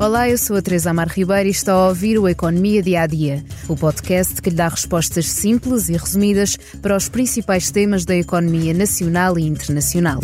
Olá, eu sou a Teresa Amar Ribeiro e está a ouvir o Economia Dia a Dia, o podcast que lhe dá respostas simples e resumidas para os principais temas da economia nacional e internacional.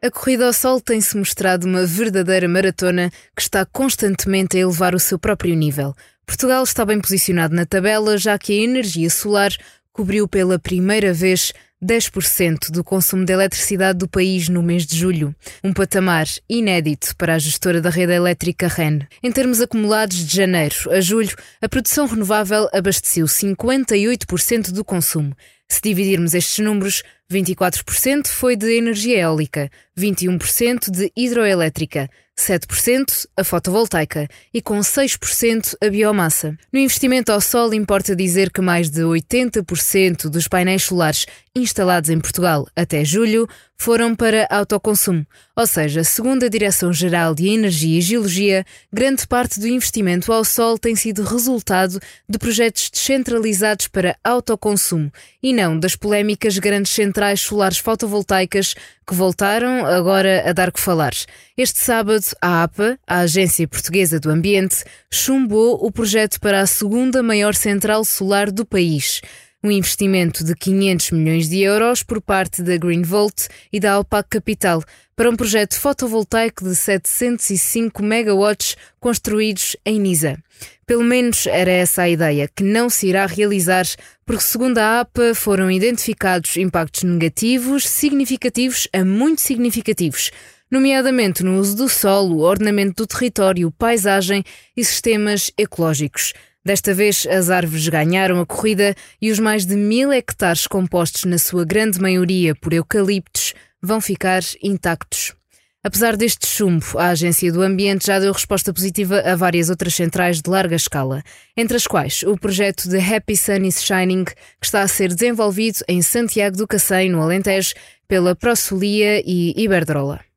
A corrida ao sol tem-se mostrado uma verdadeira maratona que está constantemente a elevar o seu próprio nível. Portugal está bem posicionado na tabela, já que a energia solar cobriu pela primeira vez 10% do consumo de eletricidade do país no mês de julho, um patamar inédito para a gestora da rede elétrica REN. Em termos acumulados de janeiro a julho, a produção renovável abasteceu 58% do consumo. Se dividirmos estes números, 24% foi de energia eólica, 21% de hidroelétrica, 7% a fotovoltaica e com 6% a biomassa. No investimento ao sol, importa dizer que mais de 80% dos painéis solares instalados em Portugal até julho foram para autoconsumo, ou seja, segundo a Direção-Geral de Energia e Geologia, grande parte do investimento ao sol tem sido resultado de projetos descentralizados para autoconsumo e não das polémicas grandes centrais solares fotovoltaicas que voltaram agora a dar que falar. Este sábado, a APA, a Agência Portuguesa do Ambiente, chumbou o projeto para a segunda maior central solar do país. Um investimento de 500 milhões de euros por parte da Greenvolt e da Alpac Capital para um projeto fotovoltaico de 705 megawatts construídos em Nisa. Pelo menos era essa a ideia, que não se irá realizar, porque, segundo a APA, foram identificados impactos negativos, significativos a muito significativos, nomeadamente no uso do solo, ordenamento do território, paisagem e sistemas ecológicos. Desta vez, as árvores ganharam a corrida e os mais de mil hectares compostos, na sua grande maioria, por eucaliptos, vão ficar intactos. Apesar deste chumbo, a Agência do Ambiente já deu resposta positiva a várias outras centrais de larga escala, entre as quais o projeto de Happy Sun is Shining, que está a ser desenvolvido em Santiago do Cacém, no Alentejo, pela Prosolia e Iberdrola.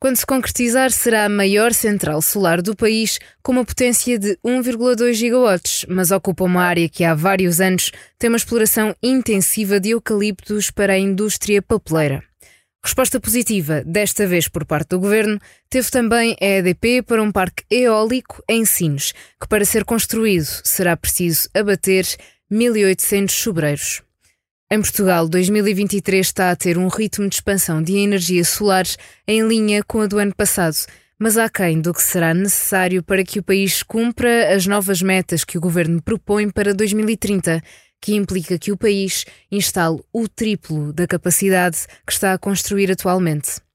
Quando se concretizar, será a maior central solar do país, com uma potência de 1,2 gigawatts, mas ocupa uma área que há vários anos tem uma exploração intensiva de eucaliptos para a indústria papeleira. Resposta positiva, desta vez por parte do governo, teve também a EDP para um parque eólico em Sines, que para ser construído será preciso abater 1.800 sobreiros. Em Portugal, 2023 está a ter um ritmo de expansão de energias solares em linha com a do ano passado, mas aquém do que será necessário para que o país cumpra as novas metas que o governo propõe para 2030 que implica que o país instale o triplo da capacidade que está a construir atualmente.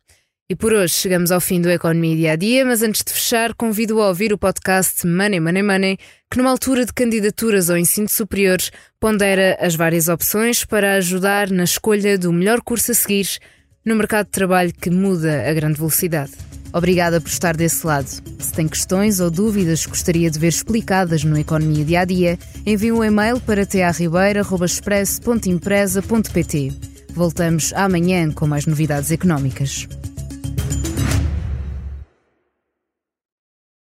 E por hoje chegamos ao fim do Economia Dia a Dia, mas antes de fechar, convido a ouvir o podcast Money Money Money, que numa altura de candidaturas ao ensino superior pondera as várias opções para ajudar na escolha do melhor curso a seguir no mercado de trabalho que muda a grande velocidade. Obrigada por estar desse lado. Se tem questões ou dúvidas que gostaria de ver explicadas no Economia Dia a Dia, envie um e-mail para tearribeira.express.empresa.pt. Voltamos amanhã com mais novidades económicas.